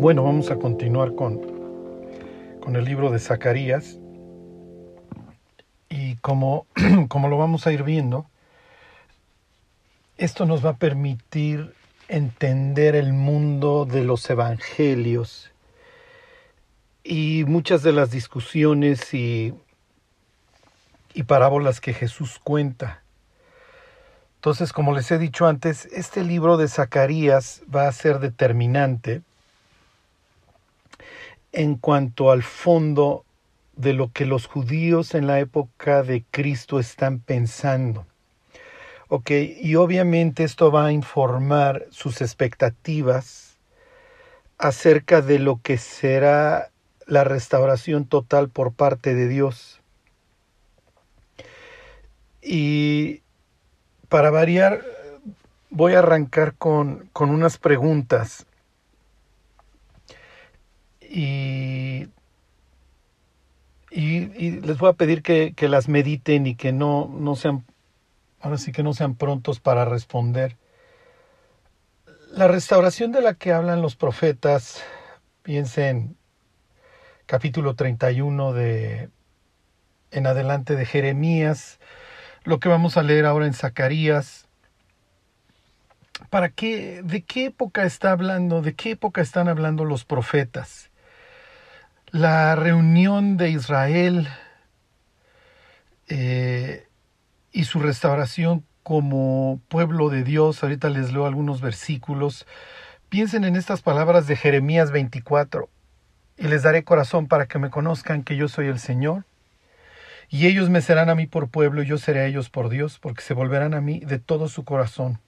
Bueno, vamos a continuar con, con el libro de Zacarías. Y como, como lo vamos a ir viendo, esto nos va a permitir entender el mundo de los evangelios y muchas de las discusiones y, y parábolas que Jesús cuenta. Entonces, como les he dicho antes, este libro de Zacarías va a ser determinante en cuanto al fondo de lo que los judíos en la época de Cristo están pensando. Ok, y obviamente esto va a informar sus expectativas acerca de lo que será la restauración total por parte de Dios. Y para variar, voy a arrancar con, con unas preguntas. Y, y, les voy a pedir que, que las mediten y que no, no sean ahora sí que no sean prontos para responder. La restauración de la que hablan los profetas, piensen capítulo 31 de en adelante de Jeremías, lo que vamos a leer ahora en Zacarías. ¿Para qué de qué época está hablando? ¿De qué época están hablando los profetas? La reunión de Israel eh, y su restauración como pueblo de Dios. Ahorita les leo algunos versículos. Piensen en estas palabras de Jeremías 24. Y les daré corazón para que me conozcan que yo soy el Señor. Y ellos me serán a mí por pueblo y yo seré a ellos por Dios, porque se volverán a mí de todo su corazón.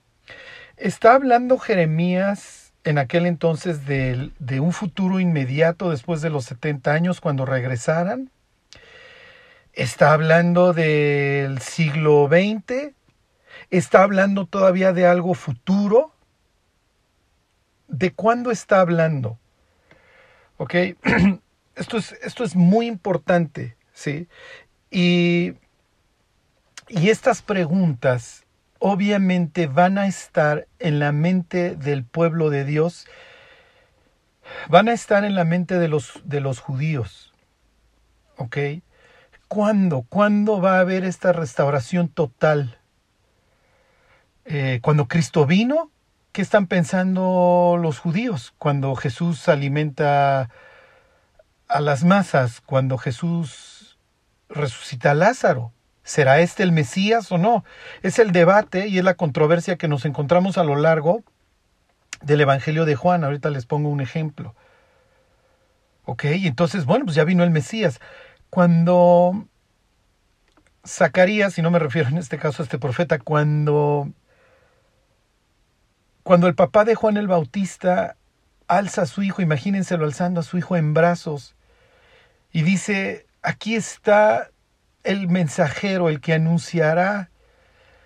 Está hablando Jeremías en aquel entonces de, de un futuro inmediato después de los 70 años cuando regresaran está hablando del siglo XX, está hablando todavía de algo futuro. ¿De cuándo está hablando? ¿Ok? Esto es, esto es muy importante, ¿sí? Y, y estas preguntas obviamente van a estar en la mente del pueblo de Dios, van a estar en la mente de los, de los judíos, ¿ok? ¿Cuándo? ¿Cuándo va a haber esta restauración total? Eh, cuando Cristo vino, ¿qué están pensando los judíos? Cuando Jesús alimenta a las masas, cuando Jesús resucita a Lázaro. ¿Será este el Mesías o no? Es el debate y es la controversia que nos encontramos a lo largo del Evangelio de Juan. Ahorita les pongo un ejemplo. Ok, entonces, bueno, pues ya vino el Mesías. Cuando Zacarías, y no me refiero en este caso a este profeta, cuando, cuando el papá de Juan el Bautista alza a su hijo, imagínenselo alzando a su hijo en brazos, y dice, aquí está el mensajero, el que anunciará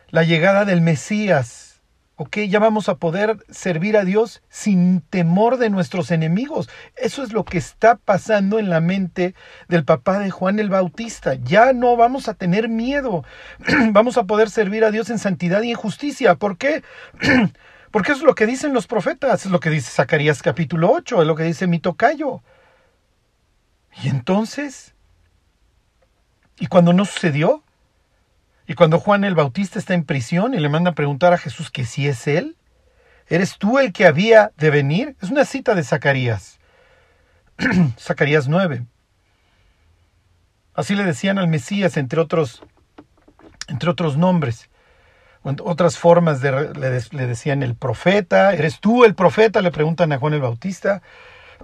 la llegada del Mesías ¿ok? Ya vamos a poder servir a Dios sin temor de nuestros enemigos. Eso es lo que está pasando en la mente del papá de Juan el Bautista. Ya no vamos a tener miedo. vamos a poder servir a Dios en santidad y en justicia. ¿Por qué? Porque eso es lo que dicen los profetas, es lo que dice Zacarías capítulo 8, es lo que dice mi tocayo. Y entonces, ¿y cuando no sucedió? Y cuando Juan el Bautista está en prisión y le manda a preguntar a Jesús que si es él, ¿eres tú el que había de venir? Es una cita de Zacarías. Zacarías 9. Así le decían al Mesías, entre otros, entre otros nombres. Otras formas de, le, le decían el profeta. ¿Eres tú el profeta? Le preguntan a Juan el Bautista.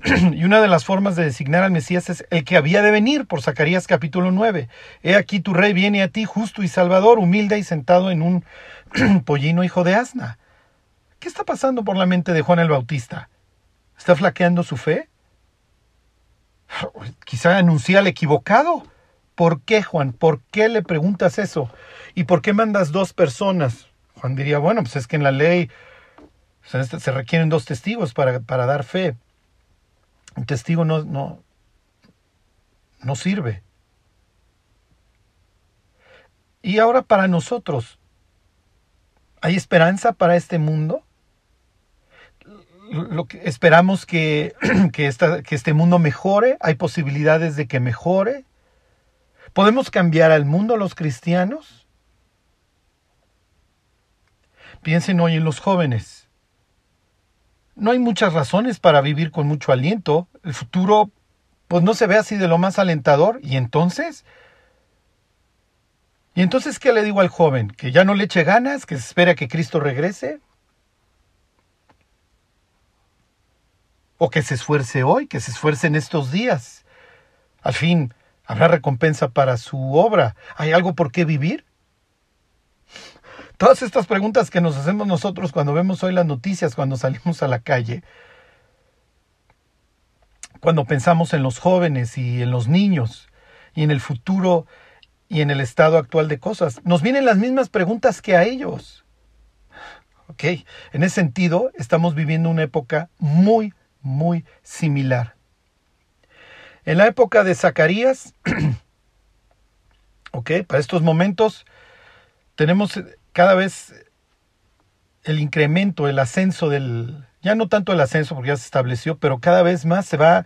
y una de las formas de designar al Mesías es el que había de venir, por Zacarías capítulo 9. He aquí tu rey viene a ti justo y salvador, humilde y sentado en un pollino hijo de asna. ¿Qué está pasando por la mente de Juan el Bautista? ¿Está flaqueando su fe? Quizá anuncia al equivocado. ¿Por qué, Juan? ¿Por qué le preguntas eso? ¿Y por qué mandas dos personas? Juan diría, bueno, pues es que en la ley se requieren dos testigos para, para dar fe. Un testigo no, no, no sirve. Y ahora para nosotros, ¿hay esperanza para este mundo? lo que esperamos que, que, esta, que este mundo mejore, hay posibilidades de que mejore. ¿Podemos cambiar al mundo los cristianos? Piensen hoy en los jóvenes. No hay muchas razones para vivir con mucho aliento. El futuro pues no se ve así de lo más alentador. ¿Y entonces? ¿Y entonces qué le digo al joven? ¿Que ya no le eche ganas? ¿Que se espera que Cristo regrese? ¿O que se esfuerce hoy? ¿Que se esfuerce en estos días? Al fin, ¿habrá recompensa para su obra? ¿Hay algo por qué vivir? Todas estas preguntas que nos hacemos nosotros cuando vemos hoy las noticias, cuando salimos a la calle, cuando pensamos en los jóvenes y en los niños y en el futuro y en el estado actual de cosas. Nos vienen las mismas preguntas que a ellos. ¿Ok? En ese sentido, estamos viviendo una época muy, muy similar. En la época de Zacarías, ¿ok? Para estos momentos tenemos cada vez el incremento, el ascenso del, ya no tanto el ascenso porque ya se estableció, pero cada vez más se va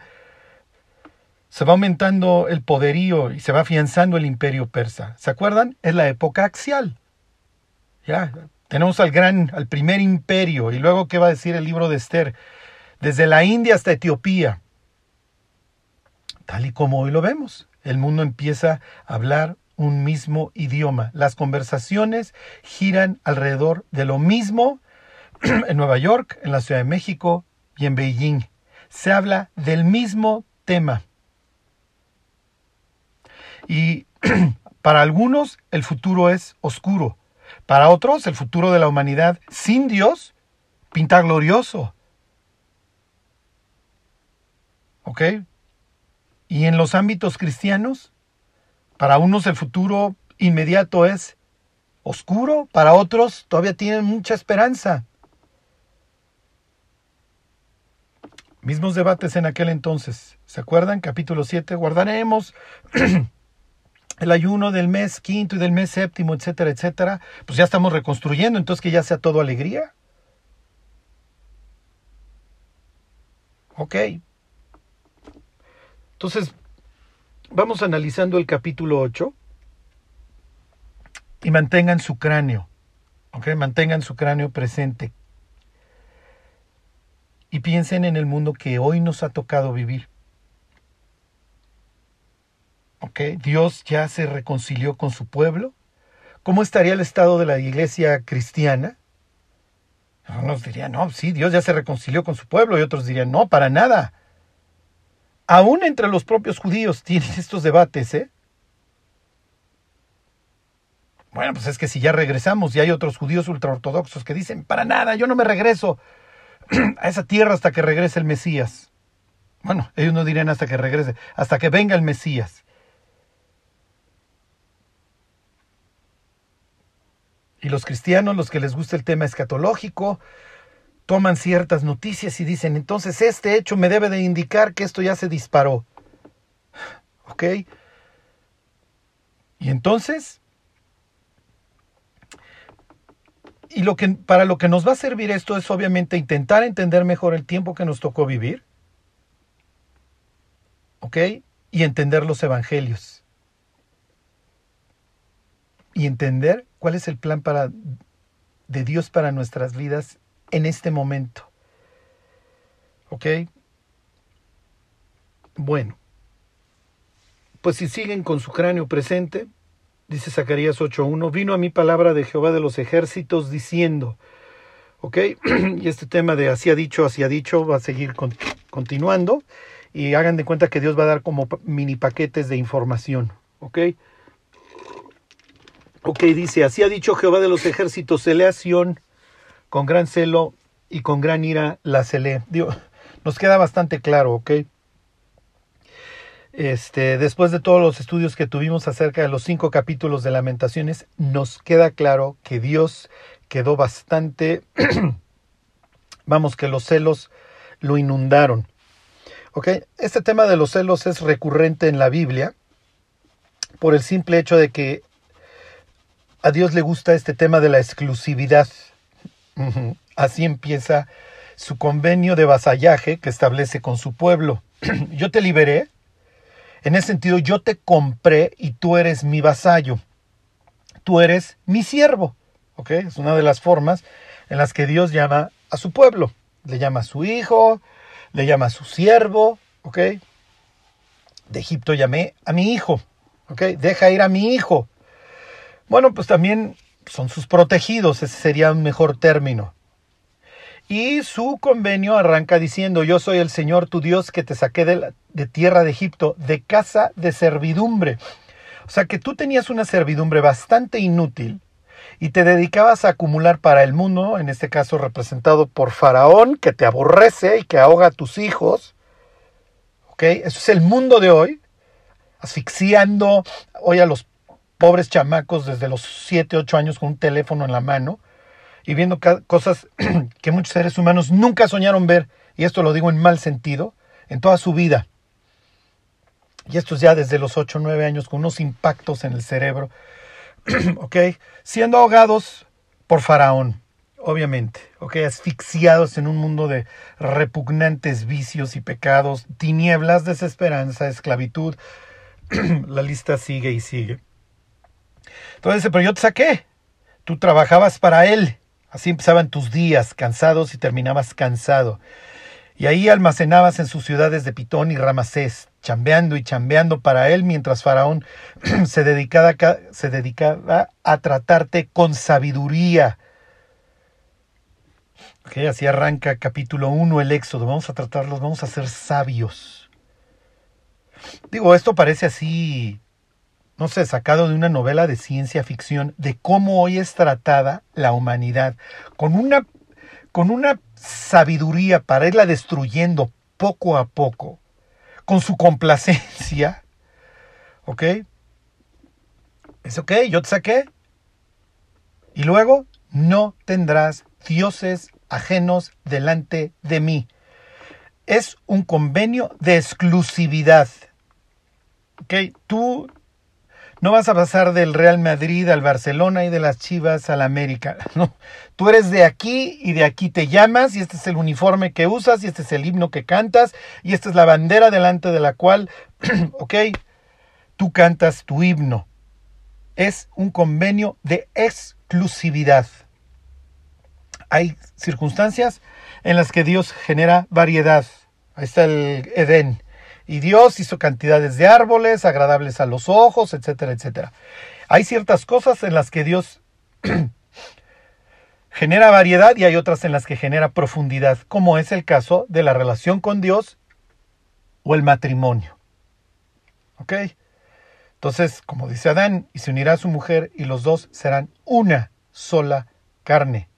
se va aumentando el poderío y se va afianzando el imperio persa. ¿Se acuerdan? Es la época axial. Ya, tenemos al gran, al primer imperio, y luego, ¿qué va a decir el libro de Esther? Desde la India hasta Etiopía. Tal y como hoy lo vemos, el mundo empieza a hablar un mismo idioma. Las conversaciones giran alrededor de lo mismo en Nueva York, en la Ciudad de México y en Beijing. Se habla del mismo tema. Y para algunos el futuro es oscuro. Para otros el futuro de la humanidad sin Dios pinta glorioso. ¿Ok? Y en los ámbitos cristianos, para unos el futuro inmediato es oscuro, para otros todavía tienen mucha esperanza. Mismos debates en aquel entonces. ¿Se acuerdan? Capítulo 7. Guardaremos el ayuno del mes quinto y del mes séptimo, etcétera, etcétera, pues ya estamos reconstruyendo, entonces que ya sea todo alegría. Ok. Entonces, vamos analizando el capítulo 8 y mantengan su cráneo, ok, mantengan su cráneo presente y piensen en el mundo que hoy nos ha tocado vivir. Dios ya se reconcilió con su pueblo. ¿Cómo estaría el estado de la iglesia cristiana? Unos dirían, no, sí, Dios ya se reconcilió con su pueblo y otros dirían, no, para nada. Aún entre los propios judíos tienen estos debates, ¿eh? Bueno, pues es que si ya regresamos y hay otros judíos ultraortodoxos que dicen, para nada, yo no me regreso a esa tierra hasta que regrese el Mesías. Bueno, ellos no dirían hasta que regrese, hasta que venga el Mesías. Y los cristianos, los que les gusta el tema escatológico, toman ciertas noticias y dicen, entonces este hecho me debe de indicar que esto ya se disparó. ¿Ok? Y entonces, y lo que, para lo que nos va a servir esto es obviamente intentar entender mejor el tiempo que nos tocó vivir. ¿Ok? Y entender los evangelios. Y entender cuál es el plan para, de Dios para nuestras vidas en este momento. ¿Ok? Bueno, pues si siguen con su cráneo presente, dice Zacarías 8.1, vino a mí palabra de Jehová de los ejércitos diciendo, ¿ok? Y este tema de así ha dicho, así ha dicho va a seguir continuando y hagan de cuenta que Dios va a dar como mini paquetes de información, ¿ok? Ok, dice, así ha dicho Jehová de los ejércitos, celé a con gran celo y con gran ira la celé. Dios, nos queda bastante claro, ok. Este, después de todos los estudios que tuvimos acerca de los cinco capítulos de Lamentaciones, nos queda claro que Dios quedó bastante, vamos, que los celos lo inundaron. ¿Ok? Este tema de los celos es recurrente en la Biblia por el simple hecho de que a Dios le gusta este tema de la exclusividad. Así empieza su convenio de vasallaje que establece con su pueblo. yo te liberé, en ese sentido yo te compré y tú eres mi vasallo, tú eres mi siervo. ¿ok? Es una de las formas en las que Dios llama a su pueblo. Le llama a su hijo, le llama a su siervo, ¿ok? De Egipto llamé a mi hijo, ¿ok? Deja ir a mi hijo. Bueno, pues también son sus protegidos, ese sería un mejor término. Y su convenio arranca diciendo, yo soy el Señor tu Dios que te saqué de, de tierra de Egipto, de casa de servidumbre. O sea que tú tenías una servidumbre bastante inútil y te dedicabas a acumular para el mundo, en este caso representado por Faraón, que te aborrece y que ahoga a tus hijos. ¿Ok? Eso es el mundo de hoy, asfixiando hoy a los pobres chamacos desde los 7, 8 años con un teléfono en la mano y viendo cosas que muchos seres humanos nunca soñaron ver, y esto lo digo en mal sentido, en toda su vida. Y esto es ya desde los 8 o 9 años con unos impactos en el cerebro. Siendo ahogados por Faraón, obviamente, ¿ok? Asfixiados en un mundo de repugnantes vicios y pecados, tinieblas, desesperanza, esclavitud. La lista sigue y sigue. Entonces, pero yo te saqué. Tú trabajabas para él. Así empezaban tus días, cansados y terminabas cansado. Y ahí almacenabas en sus ciudades de Pitón y Ramasés, chambeando y chambeando para él, mientras Faraón se dedicaba, se dedicaba a tratarte con sabiduría. así arranca capítulo 1 el Éxodo. Vamos a tratarlos, vamos a ser sabios. Digo, esto parece así, no sé, sacado de una novela de ciencia ficción, de cómo hoy es tratada la humanidad, con una, con una sabiduría para irla destruyendo poco a poco, con su complacencia. ¿Ok? Es ok, yo te saqué. Y luego, no tendrás dioses ajenos delante de mí. Es un convenio de exclusividad. ¿Ok? Tú no vas a pasar del Real Madrid al Barcelona y de las Chivas al América. No, tú eres de aquí y de aquí te llamas y este es el uniforme que usas y este es el himno que cantas y esta es la bandera delante de la cual, ok, tú cantas tu himno. Es un convenio de exclusividad. Hay circunstancias en las que Dios genera variedad. Ahí está el Edén y Dios hizo cantidades de árboles agradables a los ojos, etcétera, etcétera. Hay ciertas cosas en las que Dios genera variedad y hay otras en las que genera profundidad, como es el caso de la relación con Dios o el matrimonio. ¿Ok? Entonces, como dice Adán, y se unirá a su mujer y los dos serán una sola carne.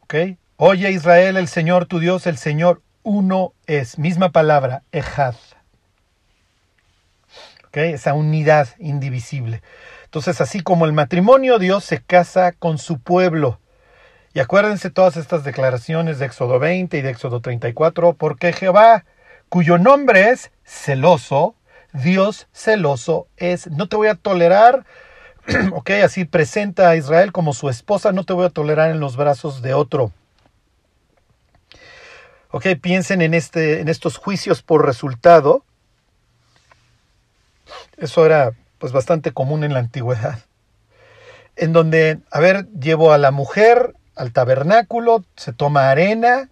¿Ok? Oye Israel, el Señor tu Dios, el Señor uno es, misma palabra, ejad. Esa unidad indivisible. Entonces, así como el matrimonio, Dios se casa con su pueblo. Y acuérdense todas estas declaraciones de Éxodo 20 y de Éxodo 34, porque Jehová, cuyo nombre es celoso, Dios celoso es, no te voy a tolerar, ok, así presenta a Israel como su esposa, no te voy a tolerar en los brazos de otro. Ok, piensen en, este, en estos juicios por resultado. Eso era pues bastante común en la antigüedad. En donde, a ver, llevo a la mujer al tabernáculo, se toma arena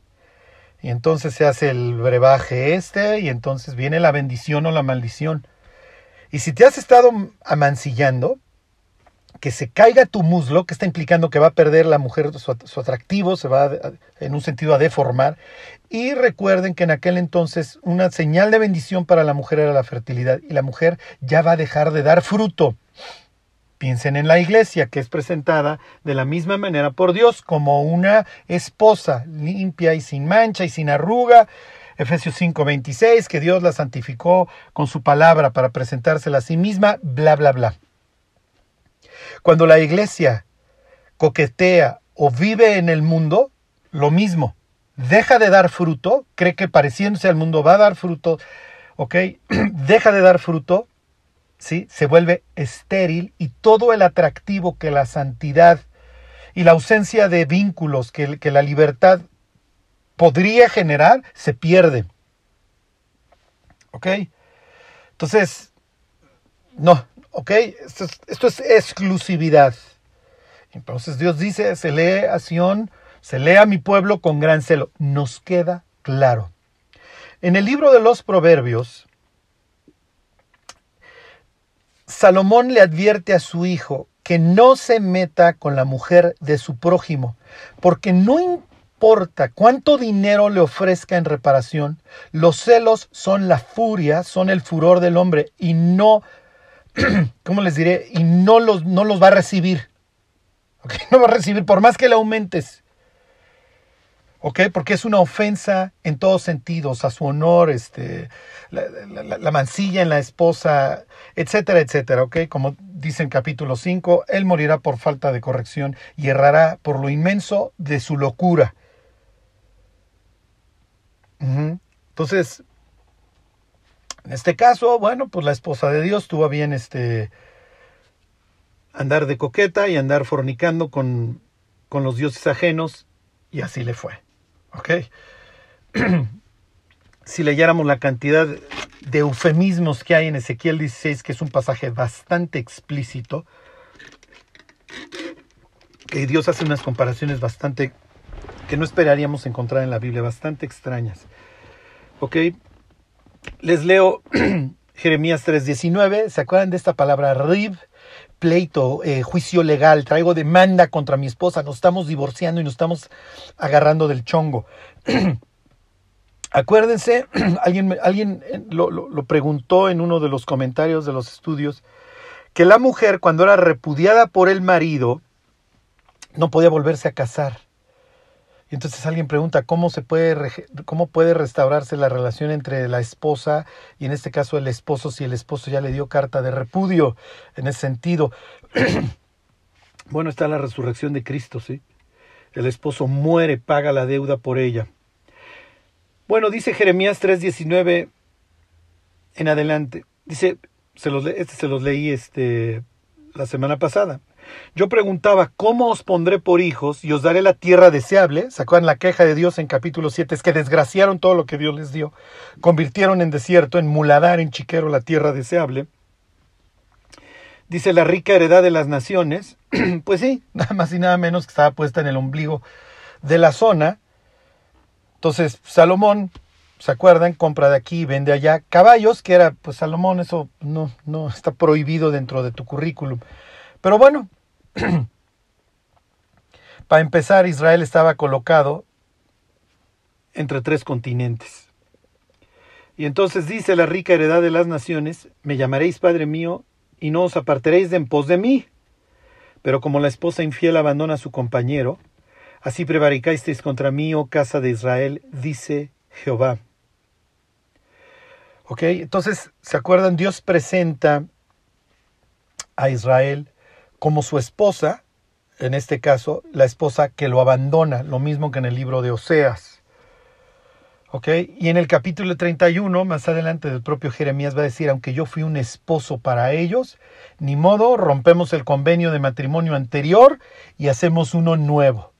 y entonces se hace el brebaje este y entonces viene la bendición o la maldición. Y si te has estado amancillando, que se caiga tu muslo, que está implicando que va a perder la mujer su, atractivo, se va en un sentido a deformar. Y recuerden que en aquel entonces una señal de bendición para la mujer era la fertilidad y la mujer ya va a dejar de dar fruto. Piensen en la iglesia, que es presentada de la misma manera por Dios como una esposa limpia y sin mancha y sin arruga. Efesios 5:26, que Dios la santificó con su palabra para presentársela a sí misma, bla, bla, bla. Cuando la iglesia coquetea o vive en el mundo, lo mismo. Deja de dar fruto, cree que pareciéndose al mundo va a dar fruto, ¿ok? Deja de dar fruto, ¿sí? Se vuelve estéril y todo el atractivo que la santidad y la ausencia de vínculos que, la libertad podría generar se pierde. ¿Ok? Entonces, no, ¿ok? Esto es, esto es exclusividad. Entonces Dios dice, se lee a Sion, se lee a mi pueblo con gran celo. Nos queda claro. En el libro de los Proverbios, Salomón le advierte a su hijo que no se meta con la mujer de su prójimo, porque no importa cuánto dinero le ofrezca en reparación, los celos son la furia, son el furor del hombre y no, ¿cómo les diré? Y no los, no los va a recibir. No va a recibir, por más que le aumentes. ¿ok? Porque es una ofensa en todos sentidos, a su honor, este, la, mancilla en la esposa, etcétera, etcétera, ¿ok? Como dice en capítulo 5, él morirá por falta de corrección y errará por lo inmenso de su locura. Entonces, en este caso, bueno, pues la esposa de Dios tuvo bien este andar de coqueta y andar fornicando con, con los dioses ajenos y así le fue. ¿Ok? si leyéramos la cantidad de eufemismos que hay en Ezequiel 16, que es un pasaje bastante explícito, que Dios hace unas comparaciones bastante que no esperaríamos encontrar en la Biblia, bastante extrañas. ¿Ok? Les leo Jeremías 3:19, ¿se acuerdan de esta palabra rib? pleito, eh, juicio legal, traigo demanda contra mi esposa, nos estamos divorciando y nos estamos agarrando del chongo. Acuérdense, alguien, alguien eh, lo, lo, preguntó en uno de los comentarios de los estudios, que la mujer cuando era repudiada por el marido no podía volverse a casar. Entonces alguien pregunta cómo se puede cómo puede restaurarse la relación entre la esposa y en este caso el esposo si el esposo ya le dio carta de repudio en ese sentido. bueno, está la resurrección de Cristo, ¿sí? El esposo muere, paga la deuda por ella. Bueno, dice Jeremías 3:19 en adelante. Dice, se los, este se los leí este, la semana pasada. Yo preguntaba, ¿cómo os pondré por hijos y os daré la tierra deseable? ¿Sacaban la queja de Dios en capítulo 7? Es que desgraciaron todo lo que Dios les dio. Convirtieron en desierto, en muladar, en chiquero la tierra deseable. Dice la rica heredad de las naciones. pues sí, nada más y nada menos que estaba puesta en el ombligo de la zona. Entonces, Salomón, ¿se acuerdan? Compra de aquí vende allá caballos, que era, pues Salomón, eso no, no está prohibido dentro de tu currículum. Pero bueno, para empezar, Israel estaba colocado entre tres continentes. Y entonces dice la rica heredad de las naciones, me llamaréis Padre mío, y no os apartaréis de en pos de mí. Pero como la esposa infiel abandona a su compañero, así prevaricasteis contra mí, oh casa de Israel, dice Jehová. Ok, entonces, ¿se acuerdan? Dios presenta a Israel como su esposa, en este caso, la esposa que lo abandona, lo mismo que en el libro de Oseas. ¿Ok? Y en el capítulo 31, más adelante del propio Jeremías va a decir, aunque yo fui un esposo para ellos, ni modo, rompemos el convenio de matrimonio anterior y hacemos uno nuevo.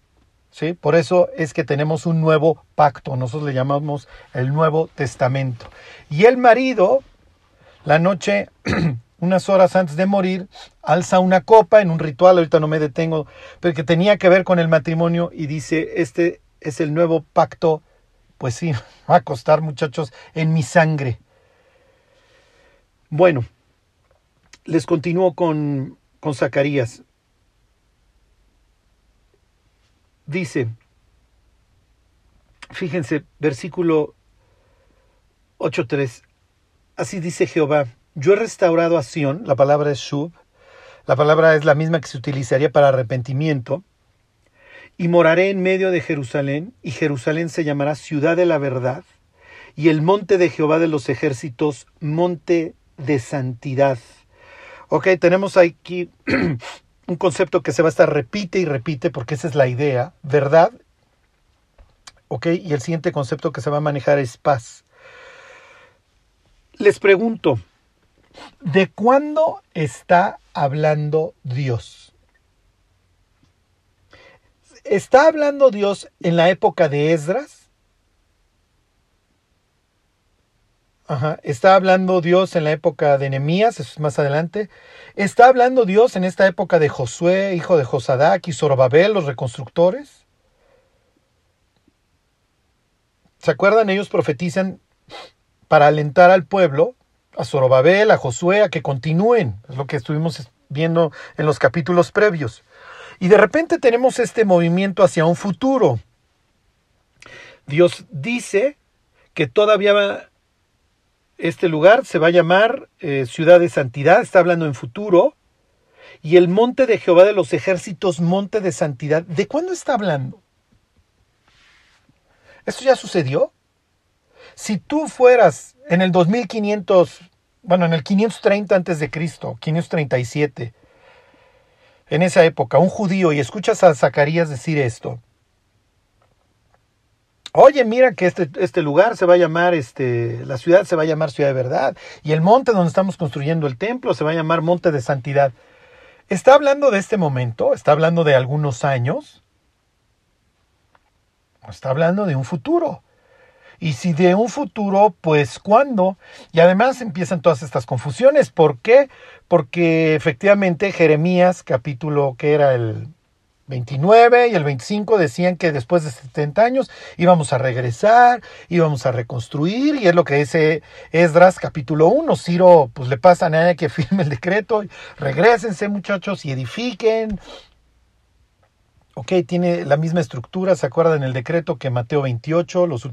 ¿Sí? Por eso es que tenemos un nuevo pacto, nosotros le llamamos el Nuevo Testamento. Y el marido, la noche unas horas antes de morir, alza una copa en un ritual, ahorita no me detengo, pero que tenía que ver con el matrimonio y dice, este es el nuevo pacto, pues sí, va a costar muchachos, en mi sangre. Bueno, les continúo con, con Zacarías. Dice, fíjense, versículo 8.3, así dice Jehová, yo he restaurado a Sion, la palabra es Shub, la palabra es la misma que se utilizaría para arrepentimiento, y moraré en medio de Jerusalén, y Jerusalén se llamará ciudad de la verdad, y el monte de Jehová de los ejércitos, monte de santidad. Ok, tenemos aquí un concepto que se va a estar repite y repite, porque esa es la idea, verdad. Ok, y el siguiente concepto que se va a manejar es paz. Les pregunto, ¿De cuándo está hablando Dios? ¿Está hablando Dios en la época de Esdras? Ajá. ¿Está hablando Dios en la época de Nehemías? Eso es más adelante. ¿Está hablando Dios en esta época de Josué, hijo de Josadac y Zorobabel, los reconstructores? ¿Se acuerdan? Ellos profetizan para alentar al pueblo a Zorobabel, a Josué, a que continúen. Es lo que estuvimos viendo en los capítulos previos. Y de repente tenemos este movimiento hacia un futuro. Dios dice que todavía este lugar se va a llamar eh, ciudad de santidad, está hablando en futuro. Y el monte de Jehová de los ejércitos, monte de santidad. ¿De cuándo está hablando? ¿Esto ya sucedió? Si tú fueras en el 2500, bueno, en el 530 antes de Cristo, 537, en esa época, un judío, y escuchas a Zacarías decir esto, Oye, mira que este, este lugar se va a llamar, este, la ciudad se va a llamar ciudad de verdad, y el monte donde estamos construyendo el templo se va a llamar monte de santidad. ¿Está hablando de este momento? ¿Está hablando de algunos años? Está hablando de un futuro. Y si de un futuro, pues ¿cuándo? Y además empiezan todas estas confusiones. ¿Por qué? Porque efectivamente Jeremías, capítulo que era el 29 y el 25 decían que después de 70 años íbamos a regresar, íbamos a reconstruir, y es lo que dice Esdras capítulo 1. Ciro, pues le pasa a nadie que firme el decreto, regresense muchachos y edifiquen. Ok, tiene la misma estructura, ¿se acuerdan el decreto que Mateo 28, los,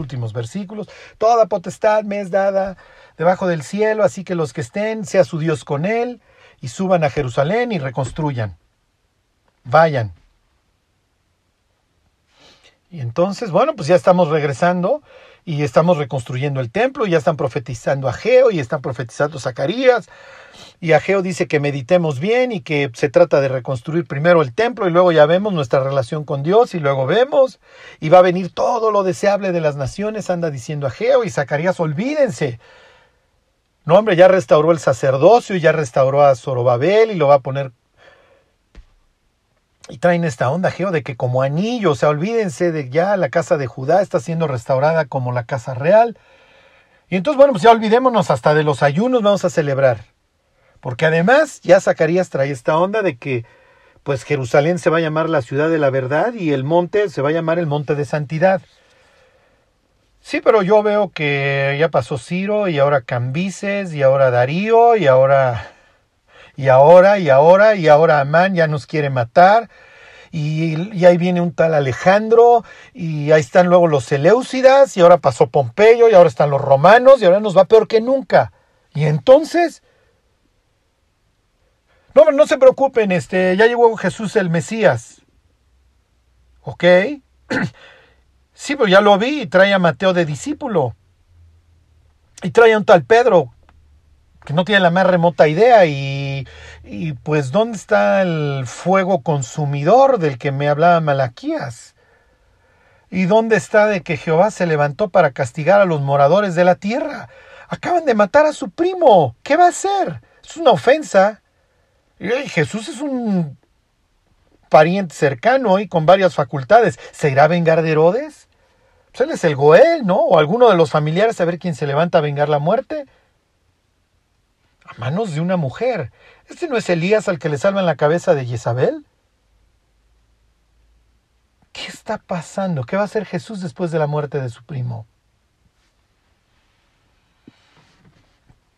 últimos versículos? Toda potestad me es dada debajo del cielo, así que los que estén, sea su Dios con él, y suban a Jerusalén y reconstruyan vayan. Y entonces, bueno, pues ya estamos regresando y estamos reconstruyendo el templo, ya están profetizando a Geo y están profetizando Zacarías. Y Ageo dice que meditemos bien y que se trata de reconstruir primero el templo y luego ya vemos nuestra relación con Dios y luego vemos y va a venir todo lo deseable de las naciones, anda diciendo Ageo y Zacarías, olvídense. No, hombre, ya restauró el sacerdocio, ya restauró a Zorobabel y lo va a poner y traen esta onda, Geo, de que como anillo, o sea, olvídense de ya la casa de Judá está siendo restaurada como la casa real. Y entonces, bueno, pues ya olvidémonos hasta de los ayunos, vamos a celebrar. Porque además ya Zacarías trae esta onda de que pues Jerusalén se va a llamar la ciudad de la verdad y el monte se va a llamar el monte de santidad. Sí, pero yo veo que ya pasó Ciro y ahora Cambises y ahora Darío y ahora y ahora, y ahora, y ahora Amán ya nos quiere matar, y, ahí viene un tal Alejandro, y ahí están luego los Seleucidas, y ahora pasó Pompeyo, y ahora están los romanos, y ahora nos va peor que nunca. Y entonces... No, no se preocupen, este, ya llegó Jesús el Mesías. ¿Ok? Sí, pero ya lo vi y trae a Mateo de discípulo. Y trae a un tal Pedro, que no tiene la más remota idea y, y pues ¿dónde está el fuego consumidor del que me hablaba Malaquías? ¿Y dónde está de que Jehová se levantó para castigar a los moradores de la tierra? Acaban de matar a su primo. ¿Qué va a hacer? Es una ofensa. Y Jesús es un pariente cercano y con varias facultades. ¿Se irá a vengar de Herodes? Pues él es el Goel, ¿no? O alguno de los familiares a ver quién se levanta a vengar la muerte a manos de una mujer. ¿Este no es Elías al que le salvan la cabeza de Jezabel? ¿Qué está pasando? ¿Qué va a hacer Jesús después de la muerte de su primo?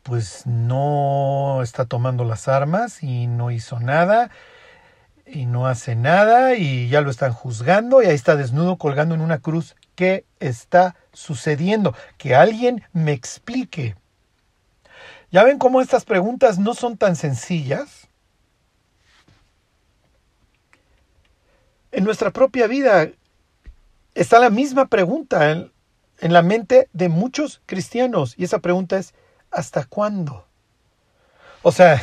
Pues no está tomando las armas y no hizo nada y no hace nada y ya lo están juzgando y ahí está desnudo colgando en una cruz. ¿Qué está sucediendo? Que alguien me explique. ¿Ya ven cómo estas preguntas no son tan sencillas? En nuestra propia vida está la misma pregunta en, la mente de muchos cristianos y esa pregunta es ¿hasta cuándo? O sea,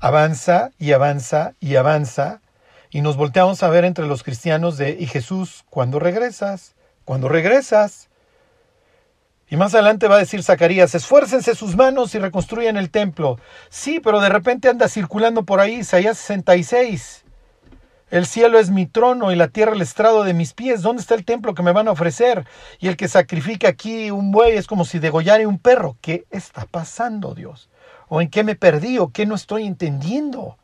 avanza y avanza y avanza y nos volteamos a ver entre los cristianos de ¿y Jesús cuándo regresas? ¿Cuándo regresas? Y más adelante va a decir Zacarías, esfuércense sus manos y reconstruyan el templo. Sí, pero de repente anda circulando por ahí Isaías 66. El cielo es mi trono y la tierra el estrado de mis pies. ¿Dónde está el templo que me van a ofrecer? Y el que sacrifica aquí un buey es como si degollara un perro. ¿Qué está pasando, Dios? ¿O en qué me perdí? ¿O qué no estoy entendiendo?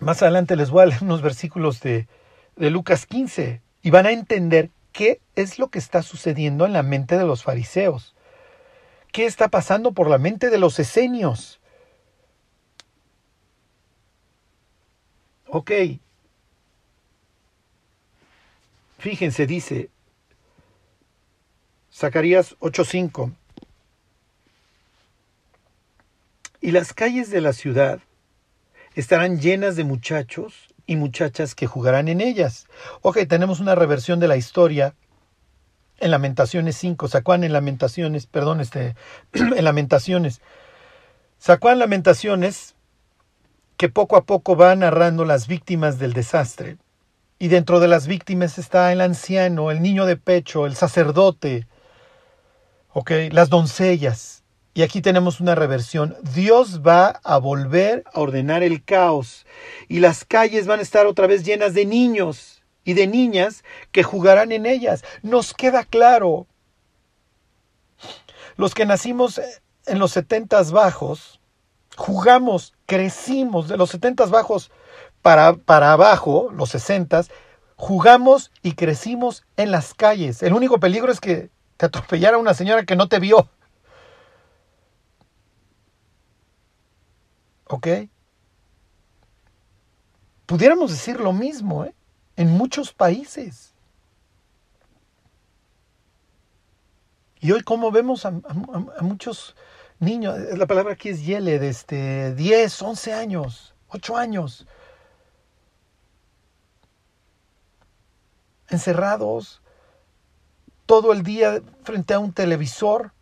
Más adelante les voy a leer unos versículos de, de Lucas 15 y van a entender qué es lo que está sucediendo en la mente de los fariseos. ¿Qué está pasando por la mente de los esenios? Ok. Fíjense, dice Zacarías 8:5. Y las calles de la ciudad estarán llenas de muchachos y muchachas que jugarán en ellas. Ok, tenemos una reversión de la historia en Lamentaciones 5. Sacuán en Lamentaciones, perdón, este, en Lamentaciones. Sacuán Lamentaciones que poco a poco va narrando las víctimas del desastre. Y dentro de las víctimas está el anciano, el niño de pecho, el sacerdote, okay, las doncellas. Y aquí tenemos una reversión. Dios va a volver a ordenar el caos y las calles van a estar otra vez llenas de niños y de niñas que jugarán en ellas. Nos queda claro. Los que nacimos en los setentas bajos, jugamos, crecimos de los setentas bajos para, para abajo, los sesentas, jugamos y crecimos en las calles. El único peligro es que te atropellara una señora que no te vio. ¿Ok? Pudiéramos decir lo mismo ¿eh? en muchos países. Y hoy como vemos a, muchos niños, la palabra aquí es yele, de este, 10, 11 años, 8 años, encerrados todo el día frente a un televisor.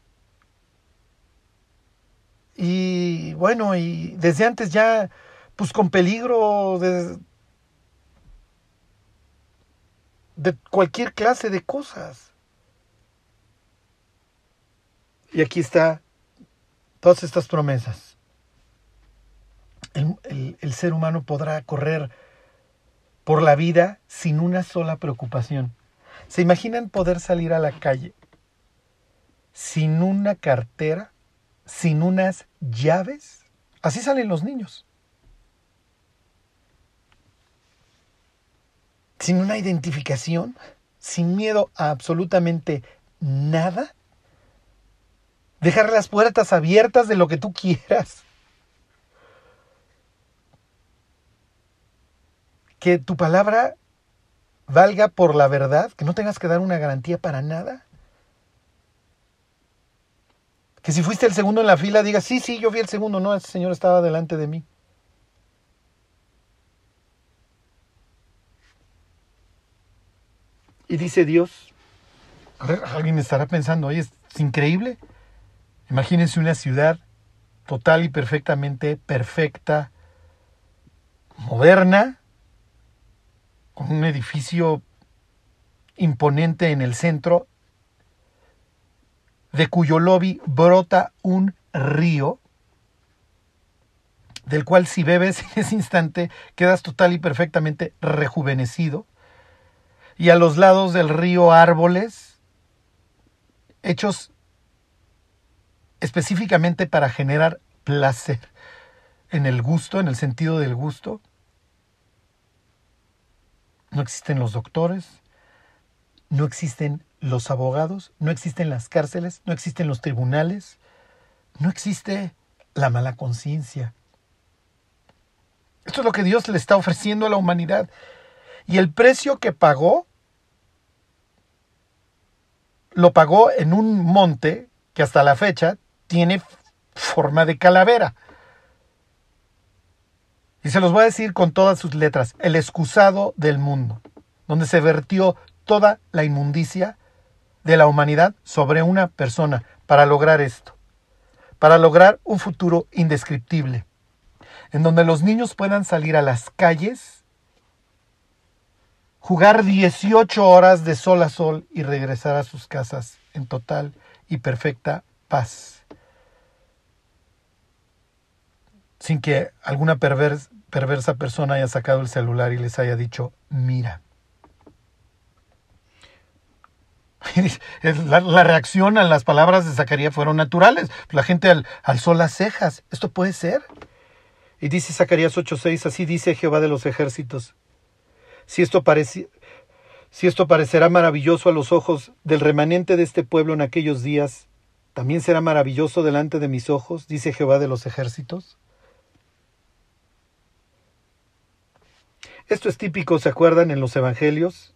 Y bueno, y desde antes ya, pues con peligro de, de cualquier clase de cosas. Y aquí está todas estas promesas. El, ser humano podrá correr por la vida sin una sola preocupación. ¿Se imaginan poder salir a la calle sin una cartera, sin unas llaves? Así salen los niños. Sin una identificación, sin miedo a absolutamente nada dejar las puertas abiertas de lo que tú quieras. Que tu palabra valga por la verdad, que no tengas que dar una garantía para nada. Que si fuiste el segundo en la fila, digas, sí, sí, yo fui el segundo, no, ese señor estaba delante de mí. Y dice Dios, alguien estará pensando, oye, es increíble. Imagínense una ciudad total y perfectamente perfecta, moderna, con un edificio imponente en el centro, de cuyo lobby brota un río, del cual si bebes en ese instante quedas total y perfectamente rejuvenecido, y a los lados del río árboles hechos específicamente para generar placer en el gusto, en el sentido del gusto. No existen los doctores, no existen los abogados, no existen las cárceles, no existen los tribunales, no existe la mala conciencia. Esto es lo que Dios le está ofreciendo a la humanidad. Y el precio que pagó, lo pagó en un monte que hasta la fecha tiene forma de calavera. Y se los voy a decir con todas sus letras, el excusado del mundo, donde se vertió toda la inmundicia de la humanidad sobre una persona para lograr esto, para lograr un futuro indescriptible, en donde los niños puedan salir a las calles, jugar 18 horas de sol a sol y regresar a sus casas en total y perfecta paz. Sin que alguna perversa persona haya sacado el celular y les haya dicho, mira. La, reacción a las palabras de Zacarías fueron naturales. La gente alzó las cejas. ¿Esto puede ser? Y dice Zacarías 8:6, así dice Jehová de los ejércitos. Si esto, si esto parecerá maravilloso a los ojos del remanente de este pueblo en aquellos días, también será maravilloso delante de mis ojos, dice Jehová de los ejércitos. Esto es típico, ¿se acuerdan en los evangelios?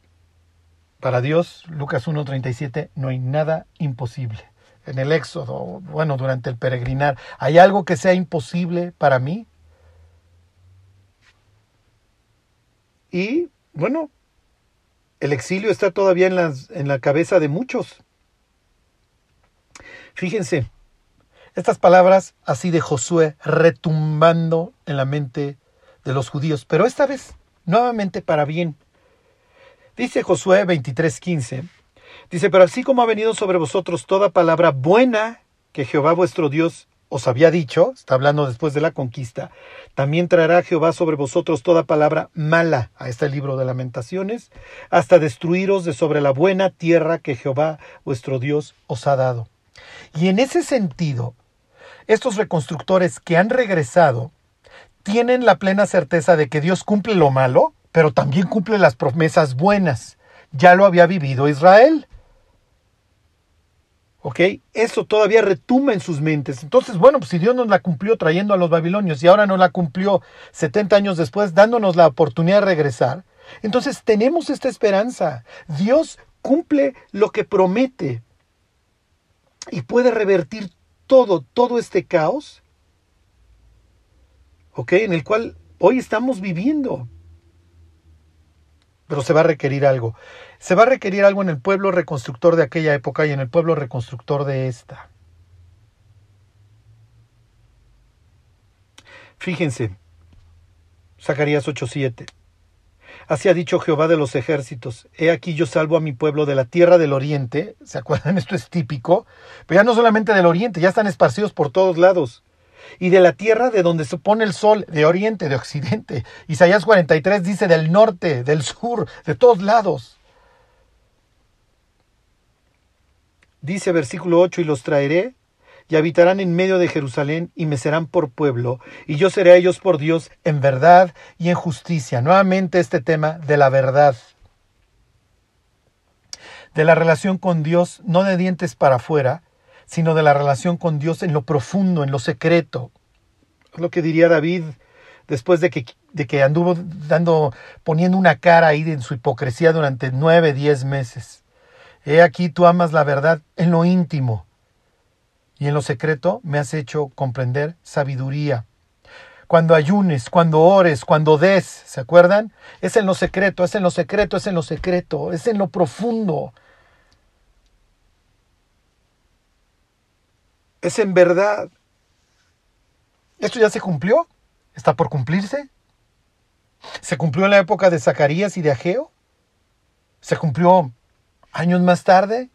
Para Dios, Lucas 1.37, no hay nada imposible. En el Éxodo, bueno, durante el peregrinar, ¿hay algo que sea imposible para mí? Y, bueno, el exilio está todavía en, en la cabeza de muchos. Fíjense, estas palabras así de Josué retumbando en la mente de los judíos, pero esta vez nuevamente para bien. Dice Josué 23:15, dice, pero así como ha venido sobre vosotros toda palabra buena que Jehová vuestro Dios os había dicho, está hablando después de la conquista, también traerá Jehová sobre vosotros toda palabra mala, a este libro de lamentaciones, hasta destruiros de sobre la buena tierra que Jehová vuestro Dios os ha dado. Y en ese sentido, estos reconstructores que han regresado tienen la plena certeza de que Dios cumple lo malo, pero también cumple las promesas buenas. Ya lo había vivido Israel. ¿Ok? Eso todavía retumba en sus mentes. Entonces, bueno, pues si Dios nos la cumplió trayendo a los babilonios y ahora no la cumplió 70 años después, dándonos la oportunidad de regresar, entonces tenemos esta esperanza. Dios cumple lo que promete y puede revertir todo, todo este caos En el cual hoy estamos viviendo. Pero se va a requerir algo. Se va a requerir algo en el pueblo reconstructor de aquella época y en el pueblo reconstructor de esta. Fíjense, Zacarías 8:7. Así ha dicho Jehová de los ejércitos, he aquí yo salvo a mi pueblo de la tierra del oriente, ¿se acuerdan? Esto es típico, pero ya no solamente del oriente, ya están esparcidos por todos lados y de la tierra de donde se pone el sol, de oriente, de occidente. Isaías 43 dice del norte, del sur, de todos lados. Dice versículo 8, y los traeré y habitarán en medio de Jerusalén y me serán por pueblo, y yo seré a ellos por Dios en verdad y en justicia. Nuevamente este tema de la verdad, de la relación con Dios, no de dientes para afuera, sino de la relación con Dios en lo profundo, en lo secreto. Lo que diría David después de que, de que anduvo dando, poniendo una cara ahí en su hipocresía durante nueve, diez meses. He aquí tú amas la verdad en lo íntimo y en lo secreto me has hecho comprender sabiduría. Cuando ayunes, cuando ores, cuando des, ¿se acuerdan? Es en lo secreto, es en lo secreto, es en lo secreto, es en lo profundo. Es en verdad. ¿Esto ya se cumplió? ¿Está por cumplirse? ¿Se cumplió en la época de Zacarías y de Ageo? ¿Se cumplió años más tarde?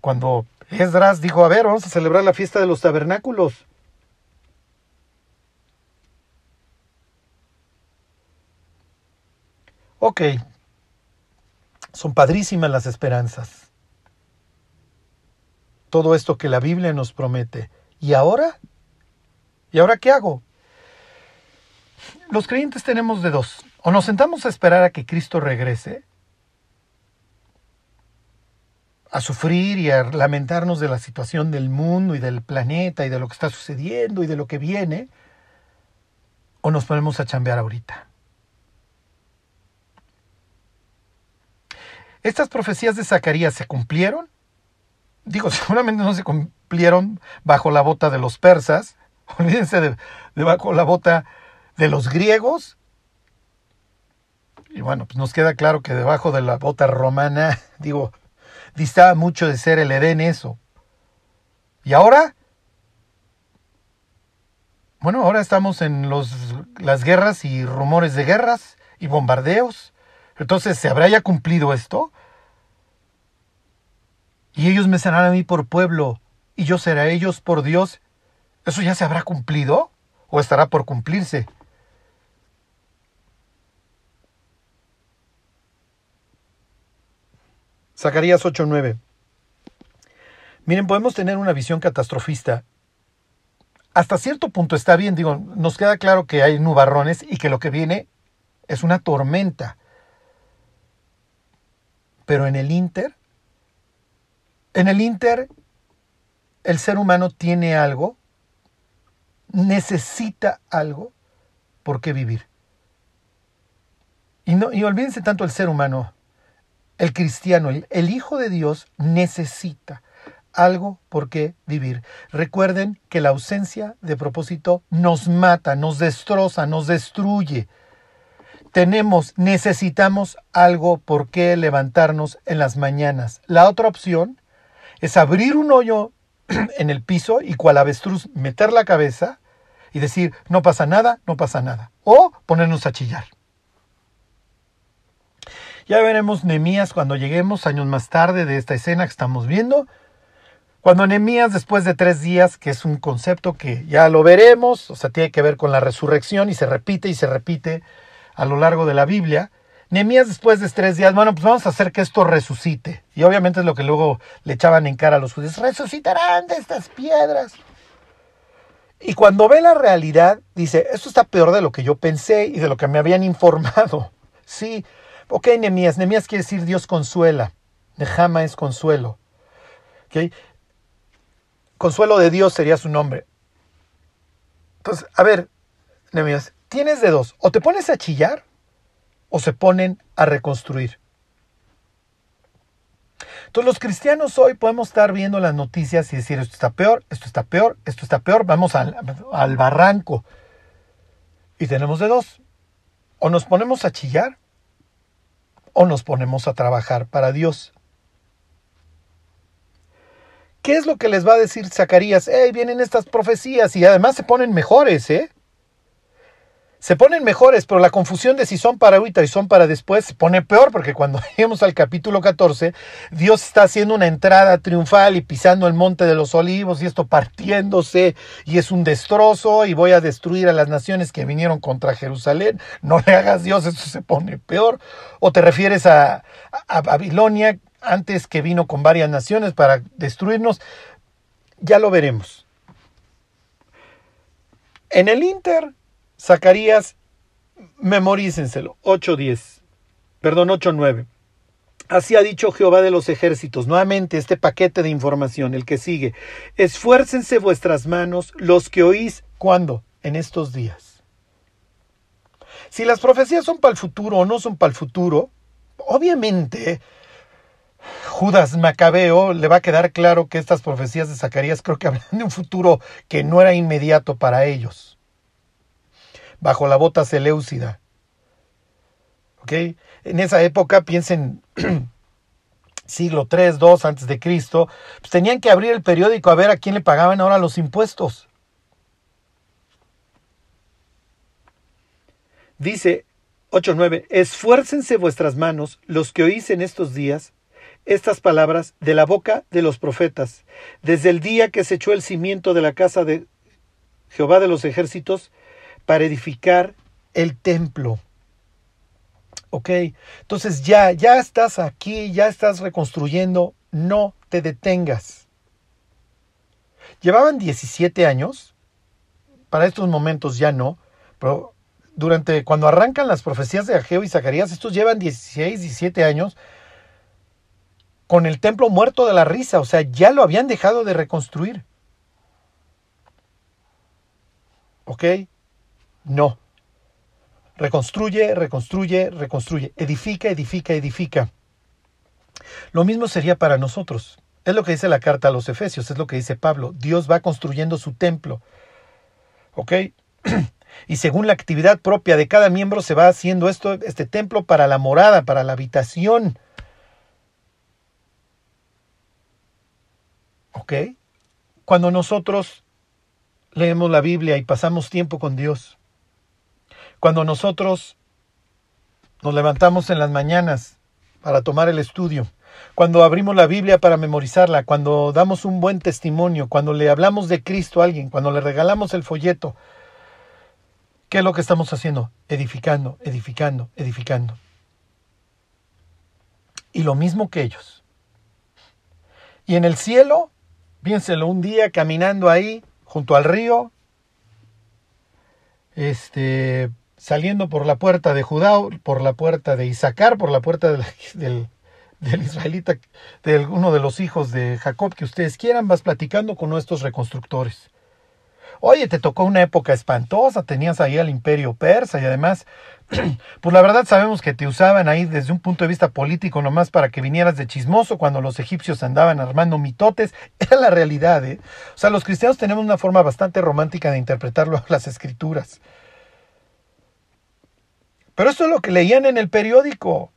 Cuando Esdras dijo, a ver, vamos a celebrar la fiesta de los tabernáculos. Ok, son padrísimas las esperanzas todo esto que la Biblia nos promete. ¿Y ahora? ¿Y ahora qué hago? Los creyentes tenemos de dos. O nos sentamos a esperar a que Cristo regrese, a sufrir y a lamentarnos de la situación del mundo y del planeta y de lo que está sucediendo y de lo que viene, o nos ponemos a chambear ahorita. ¿Estas profecías de Zacarías se cumplieron? Digo, seguramente no se cumplieron bajo la bota de los persas, olvídense de, bajo la bota de los griegos. Y bueno, pues nos queda claro que debajo de la bota romana, digo, distaba mucho de ser el Edén eso. Y ahora, bueno, ahora estamos en los, las guerras y rumores de guerras y bombardeos. Entonces, ¿se habrá ya cumplido esto? Y ellos me serán a mí por pueblo, y yo seré a ellos por Dios. ¿Eso ya se habrá cumplido o estará por cumplirse? Zacarías 8:9. Miren, podemos tener una visión catastrofista. Hasta cierto punto está bien, digo, nos queda claro que hay nubarrones y que lo que viene es una tormenta. Pero en el Inter, en el Inter, el ser humano tiene algo, necesita algo por qué vivir. Y, no, y olvídense tanto el ser humano, el cristiano, el, Hijo de Dios necesita algo por qué vivir. Recuerden que la ausencia de propósito nos mata, nos destroza, nos destruye. Tenemos, necesitamos algo por qué levantarnos en las mañanas. La otra opción es abrir un hoyo en el piso y cual avestruz meter la cabeza y decir, no pasa nada, no pasa nada. O ponernos a chillar. Ya veremos Nemías cuando lleguemos años más tarde de esta escena que estamos viendo. Cuando Nemías después de tres días, que es un concepto que ya lo veremos, o sea, tiene que ver con la resurrección y se repite y se repite a lo largo de la Biblia. Nemías después de tres días, bueno, pues vamos a hacer que esto resucite. Y obviamente es lo que luego le echaban en cara a los judíos, resucitarán de estas piedras. Y cuando ve la realidad, dice, esto está peor de lo que yo pensé y de lo que me habían informado. Sí, Ok, Nemías. Nemías quiere decir Dios consuela. Nehama es consuelo. Okay. Consuelo de Dios sería su nombre. Entonces, a ver, Nemías, tienes de dos. O te pones a chillar o se ponen a reconstruir. Entonces los cristianos hoy podemos estar viendo las noticias y decir esto está peor, esto está peor, esto está peor, vamos al, barranco. Y tenemos de dos. O nos ponemos a chillar o nos ponemos a trabajar para Dios. ¿Qué es lo que les va a decir Zacarías? ¡Ey, vienen estas profecías! Y además se ponen mejores, ¿eh? Se ponen mejores, pero la confusión de si son para ahorita y son para después se pone peor, porque cuando lleguemos al capítulo 14, Dios está haciendo una entrada triunfal y pisando el monte de los olivos y esto partiéndose y es un destrozo y voy a destruir a las naciones que vinieron contra Jerusalén. No le hagas Dios, eso se pone peor. O te refieres a, a Babilonia antes que vino con varias naciones para destruirnos. Ya lo veremos. En el Inter, Zacarías, memorícenselo, 8.10, perdón, 8.9. Así ha dicho Jehová de los ejércitos. Nuevamente este paquete de información, el que sigue. Esfuércense vuestras manos, los que oís, ¿cuándo? En estos días. Si las profecías son para el futuro o no son para el futuro, obviamente Judas Macabeo le va a quedar claro que estas profecías de Zacarías creo que hablan de un futuro que no era inmediato para ellos bajo la bota seleucida. ¿Ok? En esa época, piensen, siglo 3, 2 antes de Cristo, pues tenían que abrir el periódico a ver a quién le pagaban ahora los impuestos. Dice 8.9, esfuércense vuestras manos, los que oís en estos días, estas palabras de la boca de los profetas, desde el día que se echó el cimiento de la casa de Jehová de los ejércitos, para edificar el templo. ¿Ok? Entonces ya, ya estás aquí, ya estás reconstruyendo, no te detengas. Llevaban 17 años, para estos momentos ya no, pero durante cuando arrancan las profecías de Ageo y Zacarías, estos llevan 16, 17 años con el templo muerto de la risa, o sea, ya lo habían dejado de reconstruir. ¿Ok? No. Reconstruye, reconstruye, reconstruye. Edifica, edifica, edifica. Lo mismo sería para nosotros. Es lo que dice la carta a los Efesios, es lo que dice Pablo. Dios va construyendo su templo. ¿Ok? Y según la actividad propia de cada miembro se va haciendo esto, este templo para la morada, para la habitación. ¿Ok? Cuando nosotros leemos la Biblia y pasamos tiempo con Dios, cuando nosotros nos levantamos en las mañanas para tomar el estudio, cuando abrimos la Biblia para memorizarla, cuando damos un buen testimonio, cuando le hablamos de Cristo a alguien, cuando le regalamos el folleto, ¿qué es lo que estamos haciendo? Edificando, edificando, edificando. Y lo mismo que ellos. Y en el cielo, piénselo, un día caminando ahí, junto al río, este, saliendo por la puerta de Judá, por la puerta de Isaacar, por la puerta del, israelita, de alguno de los hijos de Jacob que ustedes quieran, vas platicando con nuestros reconstructores. Oye, te tocó una época espantosa, tenías ahí al imperio persa y además, pues la verdad sabemos que te usaban ahí desde un punto de vista político nomás para que vinieras de chismoso cuando los egipcios andaban armando mitotes, era la realidad, ¿eh? O sea, los cristianos tenemos una forma bastante romántica de interpretarlo las escrituras. Pero esto es lo que leían en el periódico.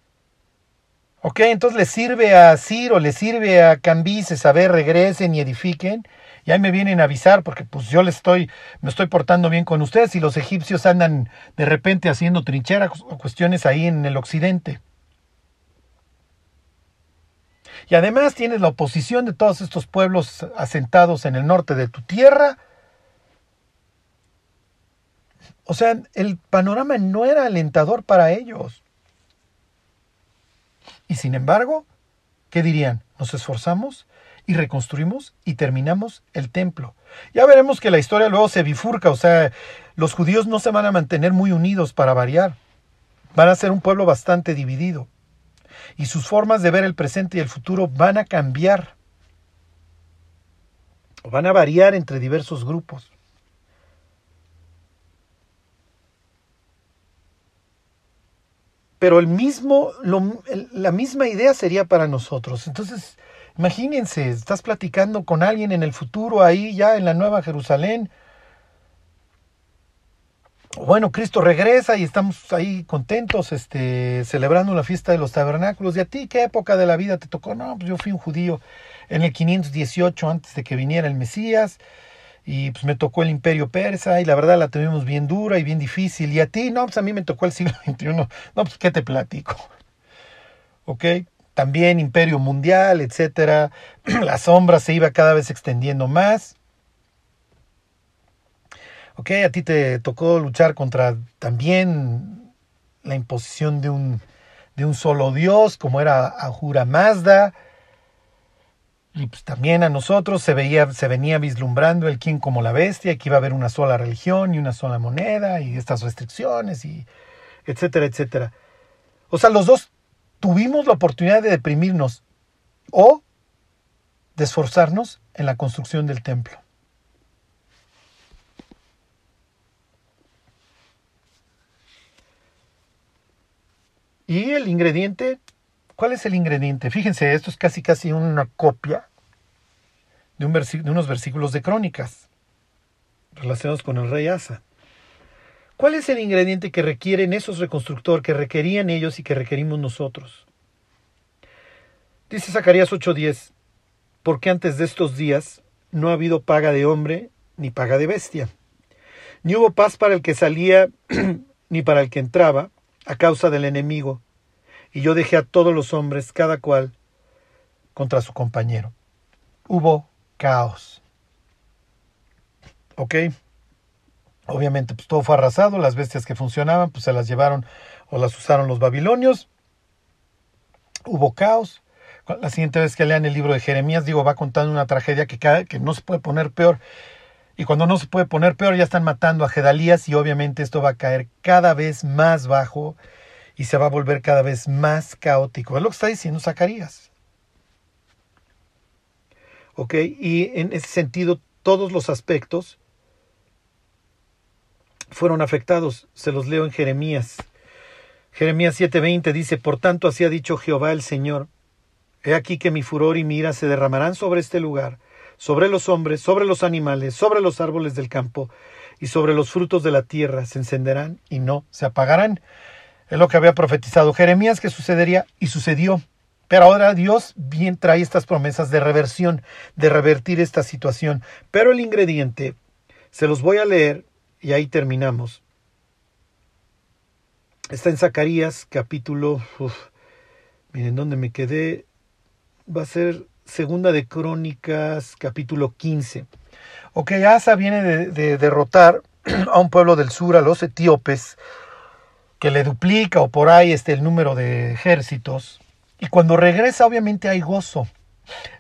Ok, entonces le sirve a Ciro, le sirve a Cambises a ver, regresen y edifiquen. Y ahí me vienen a avisar porque pues yo les estoy, me estoy portando bien con ustedes y los egipcios andan de repente haciendo trincheras o cuestiones ahí en el occidente. Y además tienes la oposición de todos estos pueblos asentados en el norte de tu tierra. O sea, el panorama no era alentador para ellos. Y sin embargo, ¿qué dirían? Nos esforzamos y reconstruimos y terminamos el templo. Ya veremos que la historia luego se bifurca, o sea, los judíos no se van a mantener muy unidos para variar. Van a ser un pueblo bastante dividido. Y sus formas de ver el presente y el futuro van a cambiar. Van a variar entre diversos grupos. Pero el mismo, la misma idea sería para nosotros. Entonces, imagínense, estás platicando con alguien en el futuro, ahí ya en la Nueva Jerusalén. Bueno, Cristo regresa y estamos ahí contentos, este, celebrando la fiesta de los tabernáculos. ¿Y a ti qué época de la vida te tocó? No, pues yo fui un judío en el 518 antes de que viniera el Mesías y pues me tocó el imperio persa y la verdad la tuvimos bien dura y bien difícil. Y a ti, no, pues a mí me tocó el siglo XXI. No, pues qué te platico. ¿Ok? También imperio mundial, etcétera. La sombra se iba cada vez extendiendo más. ¿Ok? A ti te tocó luchar contra también la imposición de un, de un solo Dios, como era Ahura Mazda y pues también a nosotros se veía, se venía vislumbrando el quién como la bestia, que iba a haber una sola religión y una sola moneda y estas restricciones y etcétera, etcétera. O sea, los dos tuvimos la oportunidad de deprimirnos o de esforzarnos en la construcción del templo. Y el ingrediente ¿Cuál es el ingrediente? Fíjense, esto es casi casi una copia de, de unos versículos de crónicas relacionados con el rey Asa. ¿Cuál es el ingrediente que requieren esos reconstructores, que requerían ellos y que requerimos nosotros? Dice Zacarías 8:10, porque antes de estos días no ha habido paga de hombre ni paga de bestia, ni hubo paz para el que salía ni para el que entraba a causa del enemigo, y yo dejé a todos los hombres, cada cual, contra su compañero. Hubo caos. ¿Ok? Obviamente, pues todo fue arrasado, las bestias que funcionaban, pues se las llevaron o las usaron los babilonios. Hubo caos. La siguiente vez que lean el libro de Jeremías, digo, va contando una tragedia que, que no se puede poner peor. Y cuando no se puede poner peor, ya están matando a Gedalías y obviamente esto va a caer cada vez más bajo y se va a volver cada vez más caótico. Es lo que está diciendo Zacarías. ¿Ok? Y en ese sentido, todos los aspectos fueron afectados. Se los leo en Jeremías. Jeremías 7:20 dice, Por tanto así ha dicho Jehová el Señor, He aquí que mi furor y mi ira se derramarán sobre este lugar, sobre los hombres, sobre los animales, sobre los árboles del campo y sobre los frutos de la tierra, se encenderán y no se apagarán. Es lo que había profetizado Jeremías que sucedería y sucedió. Pero ahora Dios bien trae estas promesas de reversión, de revertir esta situación. Pero el ingrediente, se los voy a leer y ahí terminamos. Está en Zacarías capítulo... miren dónde me quedé. va a ser Segunda de Crónicas, capítulo 15. Ok, Asa viene de, derrotar a un pueblo del sur, a los etíopes, que le duplica o por ahí este el número de ejércitos. Y cuando regresa, obviamente hay gozo.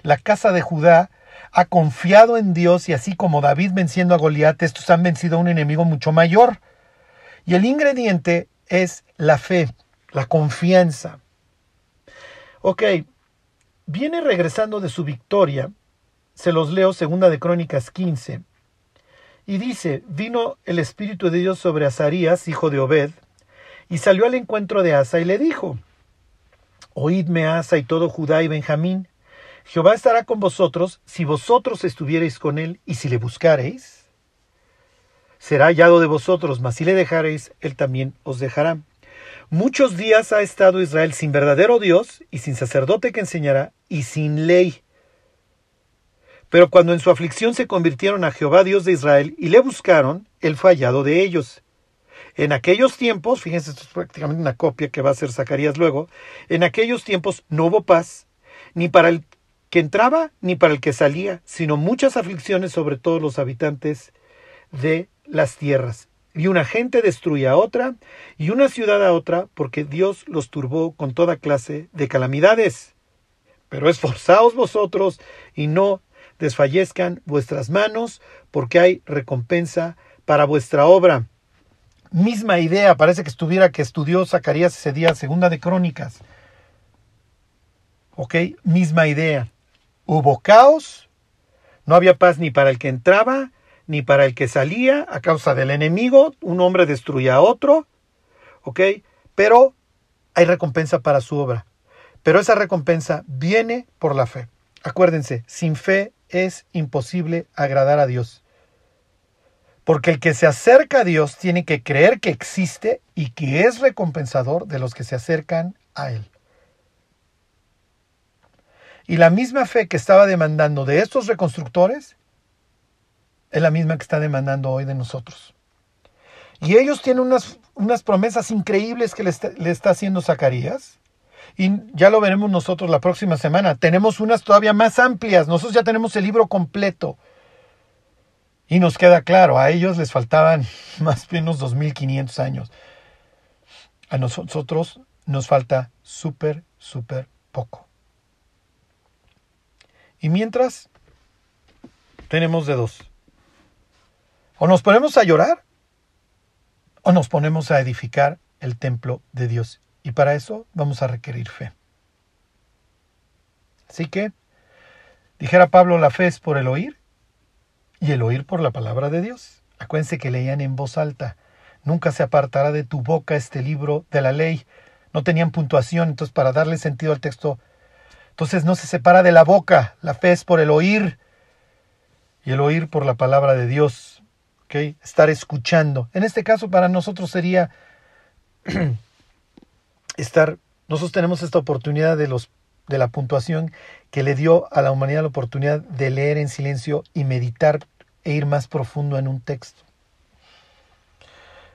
La casa de Judá ha confiado en Dios y así como David venciendo a Goliat, estos han vencido a un enemigo mucho mayor. Y el ingrediente es la fe, la confianza. Ok, viene regresando de su victoria, se los leo segunda de Crónicas 15, y dice, vino el Espíritu de Dios sobre Azarías, hijo de Obed, y salió al encuentro de Asa y le dijo, Oídme Asa y todo Judá y Benjamín, Jehová estará con vosotros si vosotros estuviereis con él y si le buscareis. Será hallado de vosotros, mas si le dejareis, él también os dejará. Muchos días ha estado Israel sin verdadero Dios y sin sacerdote que enseñará y sin ley. Pero cuando en su aflicción se convirtieron a Jehová Dios de Israel y le buscaron, él fue hallado de ellos. En aquellos tiempos, fíjense, esto es prácticamente una copia que va a hacer Zacarías luego, en aquellos tiempos no hubo paz, ni para el que entraba ni para el que salía, sino muchas aflicciones sobre todos los habitantes de las tierras. Y una gente destruía a otra, y una ciudad a otra, porque Dios los turbó con toda clase de calamidades. Pero esforzaos vosotros y no desfallezcan vuestras manos, porque hay recompensa para vuestra obra. Misma idea, parece que estuviera que estudió Zacarías ese día, segunda de Crónicas. Ok, misma idea. Hubo caos, no había paz ni para el que entraba, ni para el que salía a causa del enemigo, un hombre destruía a otro, ¿ok? Pero hay recompensa para su obra. Pero esa recompensa viene por la fe. Acuérdense, sin fe es imposible agradar a Dios. Porque el que se acerca a Dios tiene que creer que existe y que es recompensador de los que se acercan a Él. Y la misma fe que estaba demandando de estos reconstructores es la misma que está demandando hoy de nosotros. Y ellos tienen unas, unas promesas increíbles que le le está haciendo Zacarías. Y ya lo veremos nosotros la próxima semana. Tenemos unas todavía más amplias. Nosotros ya tenemos el libro completo. Y nos queda claro, a ellos les faltaban más o menos 2500 años. A nosotros nos falta súper, súper poco. Y mientras, tenemos de dos. O nos ponemos a llorar o nos ponemos a edificar el templo de Dios. Y para eso vamos a requerir fe. Así que, dijera Pablo, la fe es por el oír y el oír por la palabra de Dios. Acuérdense que leían en voz alta. Nunca se apartará de tu boca este libro de la ley. No tenían puntuación, entonces para darle sentido al texto entonces no se separa de la boca, la fe es por el oír y el oír por la palabra de Dios. ¿okay? Estar escuchando. En este caso para nosotros sería estar, nosotros tenemos esta oportunidad de, los, de la puntuación que le dio a la humanidad la oportunidad de leer en silencio y meditar e ir más profundo en un texto.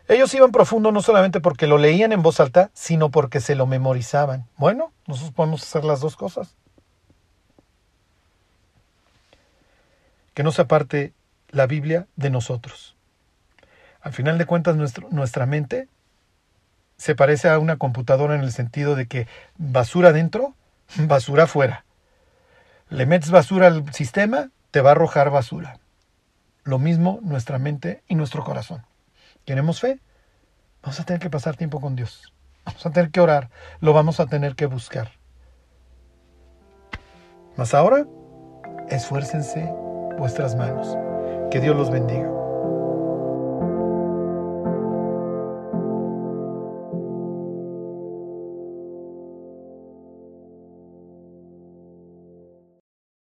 Ellos iban profundo no solamente porque lo leían en voz alta, sino porque se lo memorizaban. Bueno, nosotros podemos hacer las dos cosas. Que no se aparte la Biblia de nosotros. Al final de cuentas, nuestra mente se parece a una computadora en el sentido de que basura dentro, basura afuera. Le metes basura al sistema, te va a arrojar basura. Lo mismo nuestra mente y nuestro corazón. ¿Tenemos fe? Vamos a tener que pasar tiempo con Dios. Vamos a tener que orar. Lo vamos a tener que buscar. Mas ahora, esfuércense vuestras manos. Que Dios los bendiga.